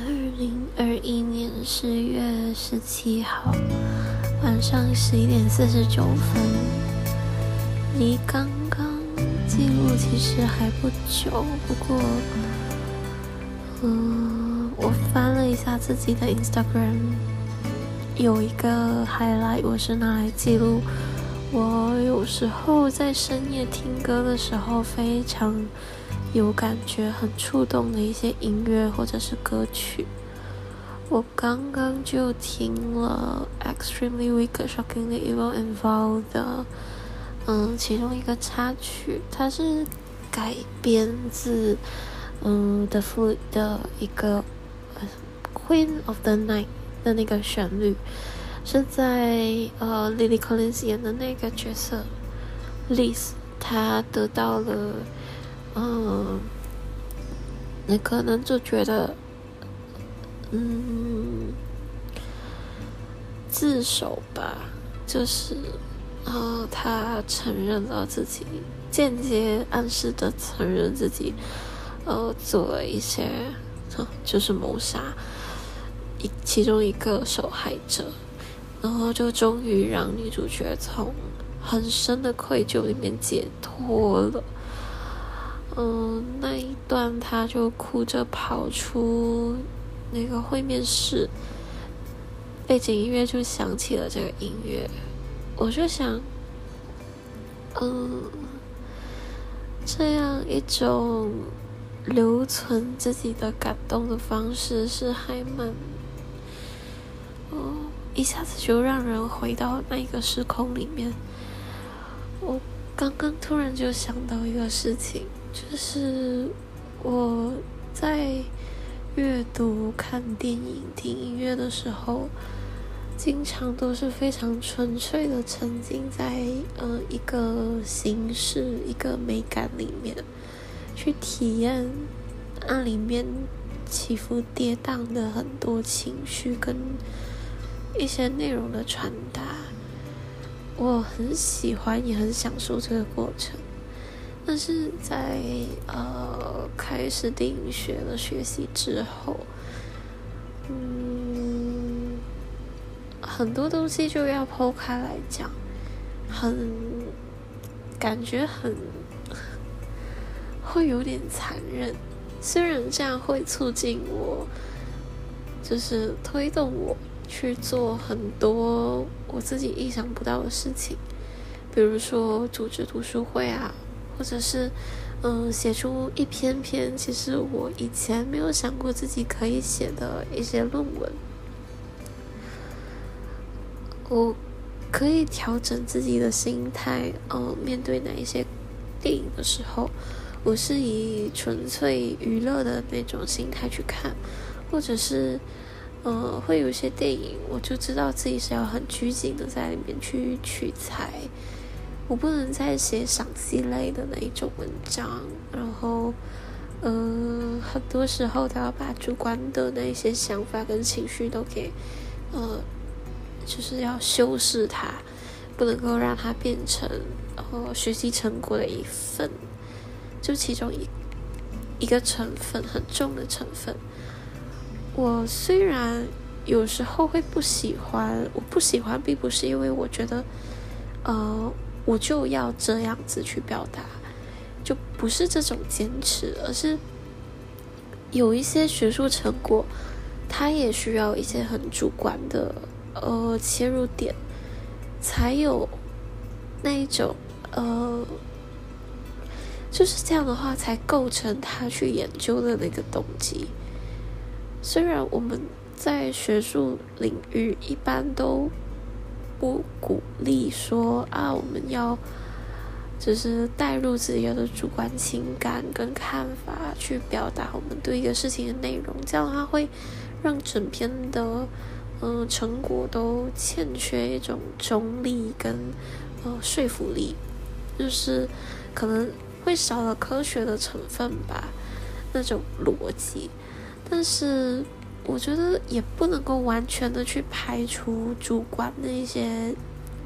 二零二一年十月十七号晚上十一点四十九分，离刚刚记录其实还不久。不过，嗯，我翻了一下自己的 Instagram，有一个 highlight，我是拿来记录我有时候在深夜听歌的时候非常。有感觉很触动的一些音乐或者是歌曲，我刚刚就听了《Extremely Weak, Shockingly Evil and Vile》的，嗯，其中一个插曲，它是改编自嗯 The Flute 的一个《Queen of the Night》的那个旋律，是在呃 Lily Collins 演的那个角色 Liz，她得到了。嗯，你可能就觉得，嗯，自首吧，就是，啊，他承认了自己，间接暗示的承认自己，呃，做了一些，就是谋杀一其中一个受害者，然后就终于让女主角从很深的愧疚里面解脱了。嗯，那一段他就哭着跑出那个会面室，背景音乐就响起了这个音乐，我就想，嗯，这样一种留存自己的感动的方式是还蛮，哦，一下子就让人回到那个时空里面。我刚刚突然就想到一个事情。就是我在阅读、看电影、听音乐的时候，经常都是非常纯粹的沉浸在呃一个形式、一个美感里面，去体验那里面起伏跌宕的很多情绪跟一些内容的传达。我很喜欢，也很享受这个过程。但是在呃开始电影学的学习之后，嗯，很多东西就要剖开来讲，很感觉很会有点残忍。虽然这样会促进我，就是推动我去做很多我自己意想不到的事情，比如说组织读书会啊。或者是，嗯，写出一篇篇其实我以前没有想过自己可以写的一些论文。我可以调整自己的心态，嗯，面对哪一些电影的时候，我是以纯粹娱乐的那种心态去看，或者是，嗯，会有一些电影，我就知道自己是要很拘谨的在里面去取材。我不能再写赏析类的那一种文章，然后，嗯，很多时候都要把主观的那些想法跟情绪都给，呃，就是要修饰它，不能够让它变成呃学习成果的一份，就其中一一个成分很重的成分。我虽然有时候会不喜欢，我不喜欢并不是因为我觉得，呃。我就要这样子去表达，就不是这种坚持，而是有一些学术成果，它也需要一些很主观的呃切入点，才有那一种呃，就是这样的话才构成他去研究的那个动机。虽然我们在学术领域一般都。不鼓励说啊，我们要只是带入自己的主观情感跟看法去表达我们对一个事情的内容，这样的话会让整篇的嗯成果都欠缺一种中立跟呃说服力，就是可能会少了科学的成分吧，那种逻辑，但是。我觉得也不能够完全的去排除主观的一些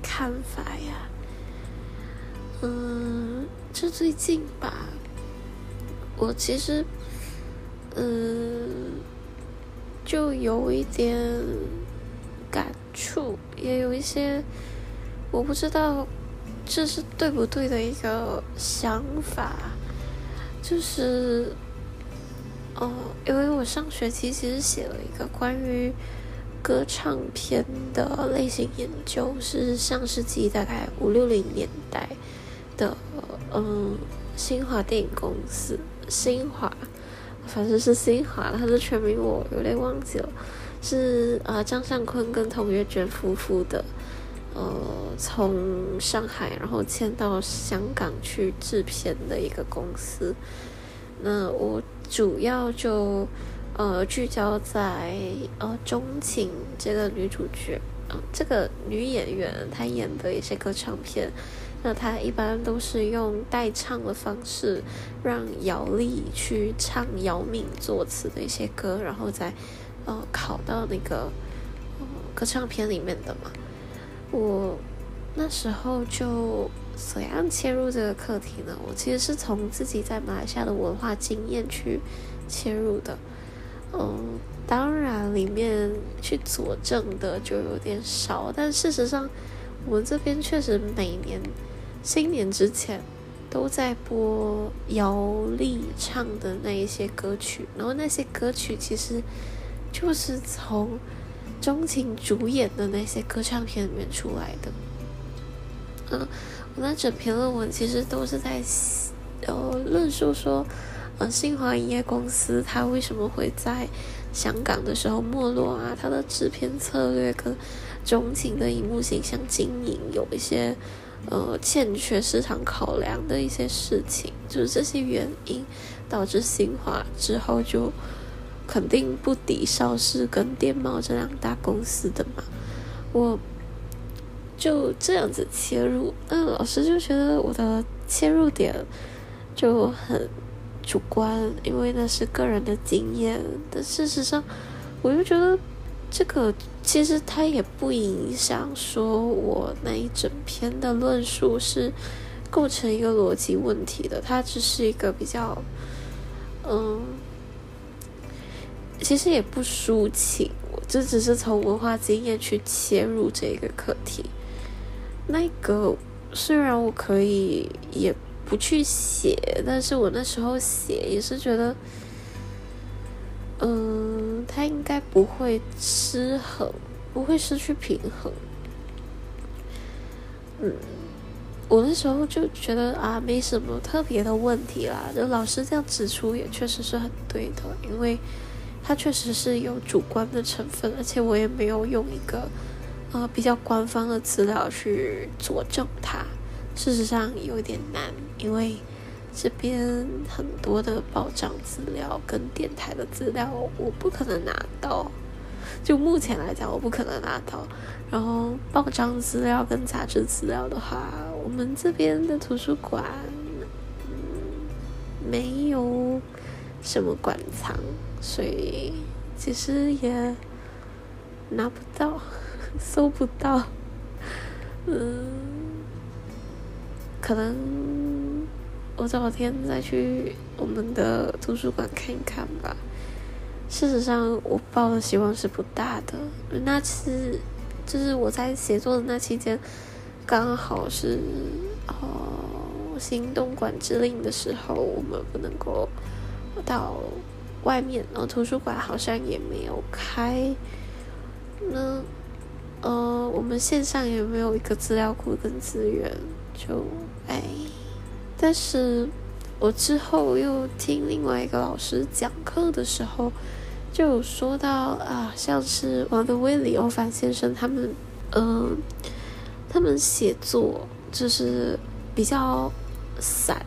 看法呀。嗯，这最近吧，我其实，嗯，就有一点感触，也有一些我不知道这是对不对的一个想法，就是哦，因为我上学期其实写了一个关于歌唱片的类型研究，是上世纪大概五六零年代的，嗯，新华电影公司，新华。反正是新华，它的全名我有点忘记了，是啊张尚坤跟童月娟夫妇的，呃从上海然后迁到香港去制片的一个公司。那我主要就呃聚焦在呃钟情这个女主角啊这个女演员她演的一些歌唱片。那她一般都是用代唱的方式，让姚丽去唱姚敏作词的一些歌，然后再呃考到那个呃歌唱片里面的嘛。我那时候就怎样切入这个课题呢？我其实是从自己在马来西亚的文化经验去切入的。嗯，当然里面去佐证的就有点少，但事实上我们这边确实每年。新年之前都在播姚丽唱的那一些歌曲，然后那些歌曲其实就是从钟情主演的那些歌唱片里面出来的。嗯，我那整篇论文其实都是在呃论述说，呃，新华影业公司它为什么会在香港的时候没落啊？它的制片策略跟钟情的荧幕形象经营有一些。呃，欠缺市场考量的一些事情，就是这些原因导致新华之后就肯定不敌邵氏跟电贸这两大公司的嘛。我就这样子切入，那老师就觉得我的切入点就很主观，因为那是个人的经验。但事实上，我就觉得。这个其实它也不影响说我那一整篇的论述是构成一个逻辑问题的，它只是一个比较，嗯，其实也不抒情，我这只是从文化经验去切入这个课题。那个虽然我可以也不去写，但是我那时候写也是觉得。嗯，他应该不会失衡，不会失去平衡。嗯，我那时候就觉得啊，没什么特别的问题啦。就老师这样指出，也确实是很对的，因为他确实是有主观的成分，而且我也没有用一个呃比较官方的资料去佐证它。事实上有点难，因为。这边很多的报章资料跟电台的资料，我不可能拿到。就目前来讲，我不可能拿到。然后报章资料跟杂志资料的话，我们这边的图书馆没有什么馆藏，所以其实也拿不到，搜不到。嗯，可能。我找天再去我们的图书馆看一看吧。事实上，我抱的希望是不大的。那次就是我在写作的那期间，刚好是哦行动管制令的时候，我们不能够到外面，然后图书馆好像也没有开。那，我们线上也没有一个资料库跟资源，就哎。但是，我之后又听另外一个老师讲课的时候，就有说到啊，像是王德威、李欧凡先生他们，嗯，他们写作就是比较散，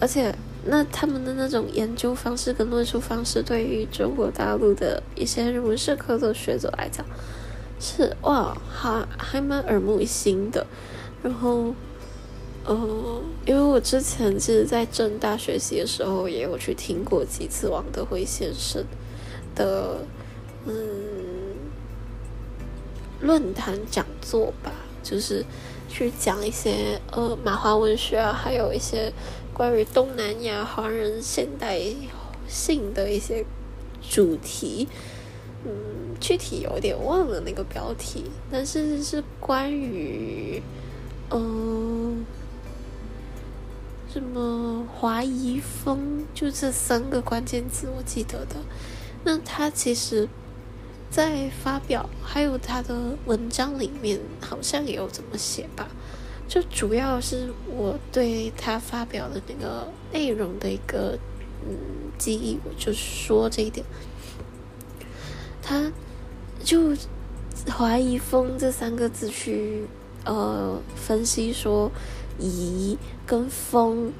而且那他们的那种研究方式跟论述方式，对于中国大陆的一些人文社科的学者来讲，是哇，还还蛮耳目一新的，然后。嗯，因为我之前其实，在正大学习的时候，也有去听过几次王德辉先生的嗯论坛讲座吧，就是去讲一些呃马华文学啊，还有一些关于东南亚华人现代性的一些主题。嗯，具体有点忘了那个标题，但是是关于，嗯，什么华夷风，就这三个关键字我记得的。那他其实，在发表还有他的文章里面，好像也有这么写吧。就主要是我对他发表的那个内容的一个嗯记忆，我就说这一点。他就怀疑“风”这三个字去呃分析说，疑跟风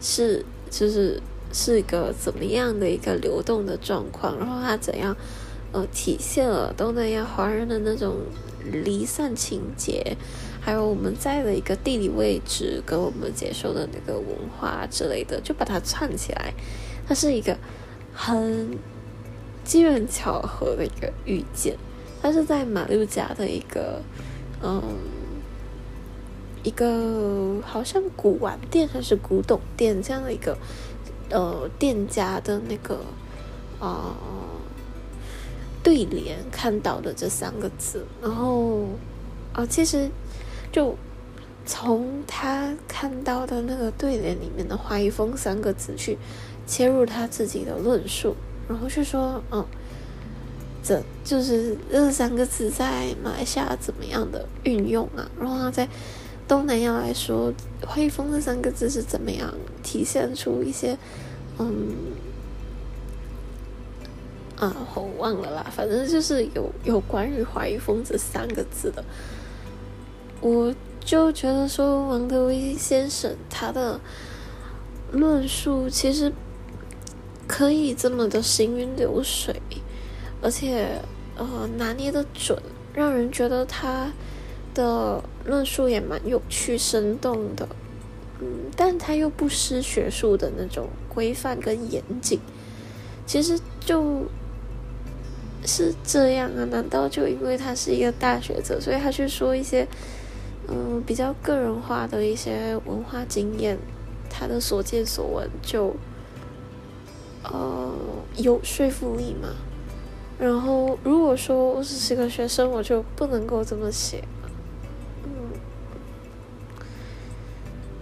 是就是是一个怎么样的一个流动的状况，然后它怎样呃体现了东南亚华人的那种离散情节，还有我们在的一个地理位置跟我们接受的那个文化之类的，就把它串起来，它是一个很。机缘巧合的一个遇见，他是在马六甲的一个，嗯，一个好像古玩店还是古董店这样的一个，呃，店家的那个啊对联看到的这三个字，然后啊，其实就从他看到的那个对联里面的“画一峰”三个字去切入他自己的论述。然后就说，嗯，这就是这三个字在马来西亚怎么样的运用啊？然后他在东南亚来说，“汇丰”这三个字是怎么样体现出一些，嗯，啊，我忘了啦，反正就是有有关于“华谊峰”这三个字的，我就觉得说，王德威先生他的论述其实。可以这么的行云流水，而且呃拿捏的准，让人觉得他的论述也蛮有趣、生动的。嗯，但他又不失学术的那种规范跟严谨。其实就是这样啊？难道就因为他是一个大学者，所以他去说一些嗯比较个人化的一些文化经验，他的所见所闻就？呃，有说服力嘛？然后如果说我只是个学生，我就不能够这么写。嗯，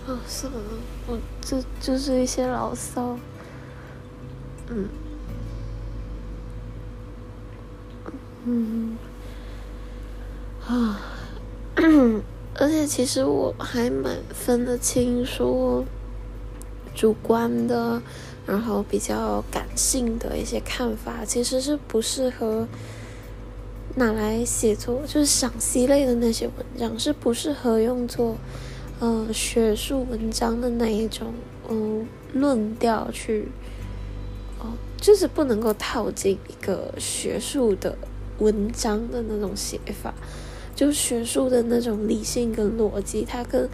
啊，算了，我这就是一些牢骚。嗯，嗯，啊，而且其实我还蛮分得清，说主观的。然后比较感性的一些看法，其实是不适合拿来写作，就是赏析类的那些文章是不适合用作，呃，学术文章的那一种，嗯，论调去，哦，就是不能够套进一个学术的文章的那种写法，就学术的那种理性跟逻辑，它跟。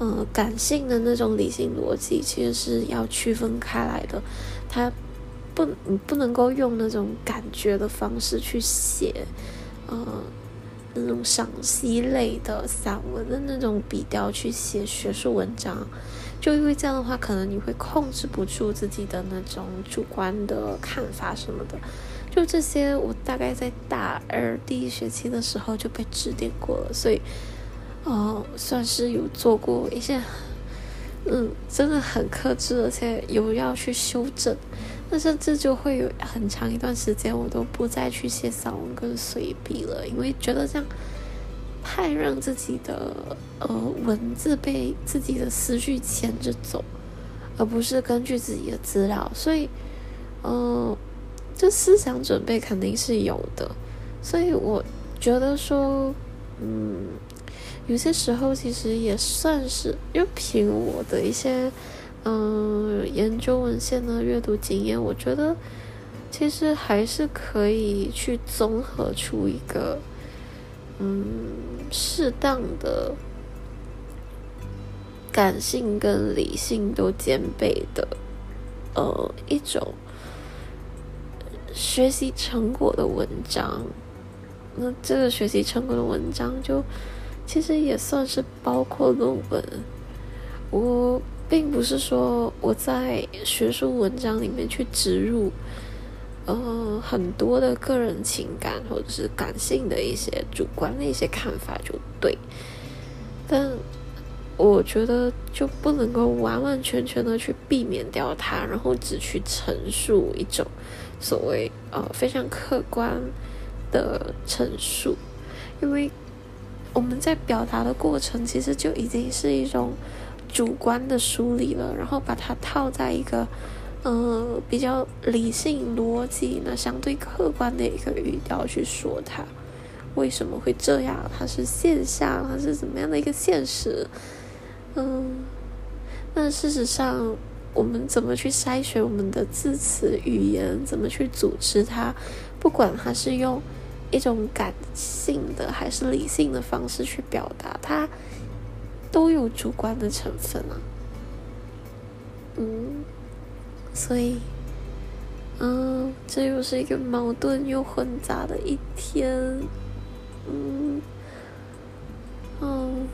嗯，感性的那种理性逻辑其实是要区分开来的，它不，你不能够用那种感觉的方式去写，嗯，那种赏析类的散文的那种笔调去写学术文章，就因为这样的话，可能你会控制不住自己的那种主观的看法什么的，就这些，我大概在大二第一学期的时候就被指点过了，所以。哦，算是有做过一些，嗯，真的很克制，而且有要去修正，但是这就会有很长一段时间，我都不再去写散文跟随笔了，因为觉得这样太让自己的呃文字被自己的思绪牵着走，而不是根据自己的资料，所以，嗯，这思想准备肯定是有的，所以我觉得说，嗯。有些时候其实也算是，因凭我的一些嗯研究文献的阅读经验，我觉得其实还是可以去综合出一个嗯适当的感性跟理性都兼备的呃一种学习成果的文章。那这个学习成果的文章就。其实也算是包括论文。我并不是说我在学术文章里面去植入，呃很多的个人情感或者是感性的一些主观的一些看法就对，但我觉得就不能够完完全全的去避免掉它，然后只去陈述一种所谓呃非常客观的陈述，因为我们在表达的过程其实就已经是一种。主观的梳理了，然后把它套在一个，呃，比较理性逻辑、那相对客观的一个语调去说它，为什么会这样？它是现象，它是怎么样的一个现实？嗯，那事实上，我们怎么去筛选我们的字词语言？怎么去组织它？不管它是用一种感性的还是理性的方式去表达它。都有主观的成分啊，嗯，所以，嗯，这又是一个矛盾又混杂的一天，嗯，嗯，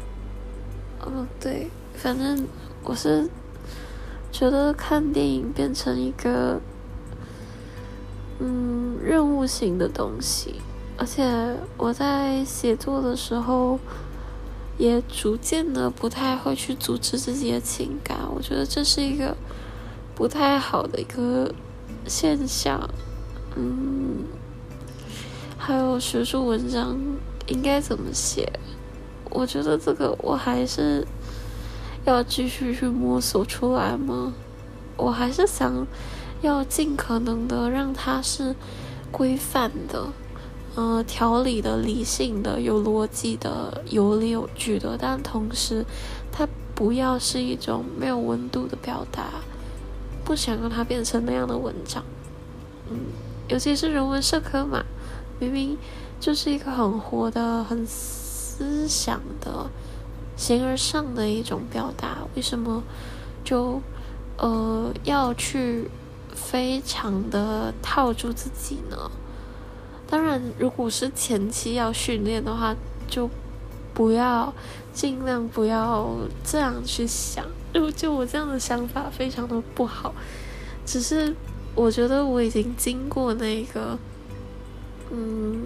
哦，对，反正我是觉得看电影变成一个，嗯，任务型的东西，而且我在写作的时候。也逐渐的不太会去组织自己的情感，我觉得这是一个不太好的一个现象。嗯，还有学术文章应该怎么写？我觉得这个我还是要继续去摸索出来吗？我还是想要尽可能的让它是规范的。呃，条理的、理性的、有逻辑的、有理有据的，但同时，它不要是一种没有温度的表达，不想让它变成那样的文章。嗯，尤其是人文社科嘛，明明就是一个很活的、很思想的、形而上的一种表达，为什么就呃要去非常的套住自己呢？当然，如果是前期要训练的话，就不要尽量不要这样去想。就就我这样的想法非常的不好。只是我觉得我已经经过那个，嗯，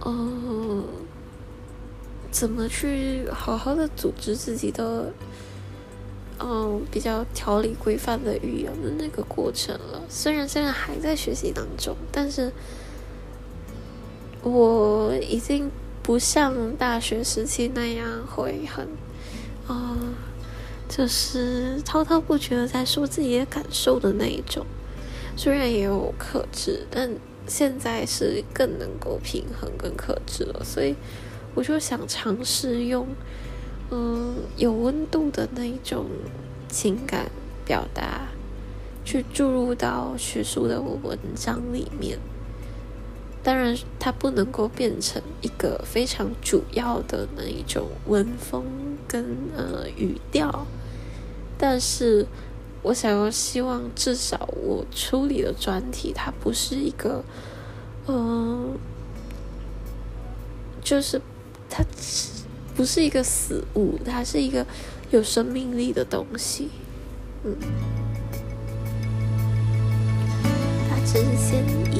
呃，怎么去好好的组织自己的。嗯，比较条理规范的语言的那个过程了。虽然现在还在学习当中，但是我已经不像大学时期那样会很，啊，就是滔滔不绝的在说自己的感受的那一种。虽然也有克制，但现在是更能够平衡跟克制了。所以我就想尝试用。嗯，有温度的那一种情感表达，去注入到学术的文章里面。当然，它不能够变成一个非常主要的那一种文风跟呃语调。但是我想要希望，至少我处理的专题，它不是一个，嗯，就是它。不是一个死物，它是一个有生命力的东西。嗯，它只是先。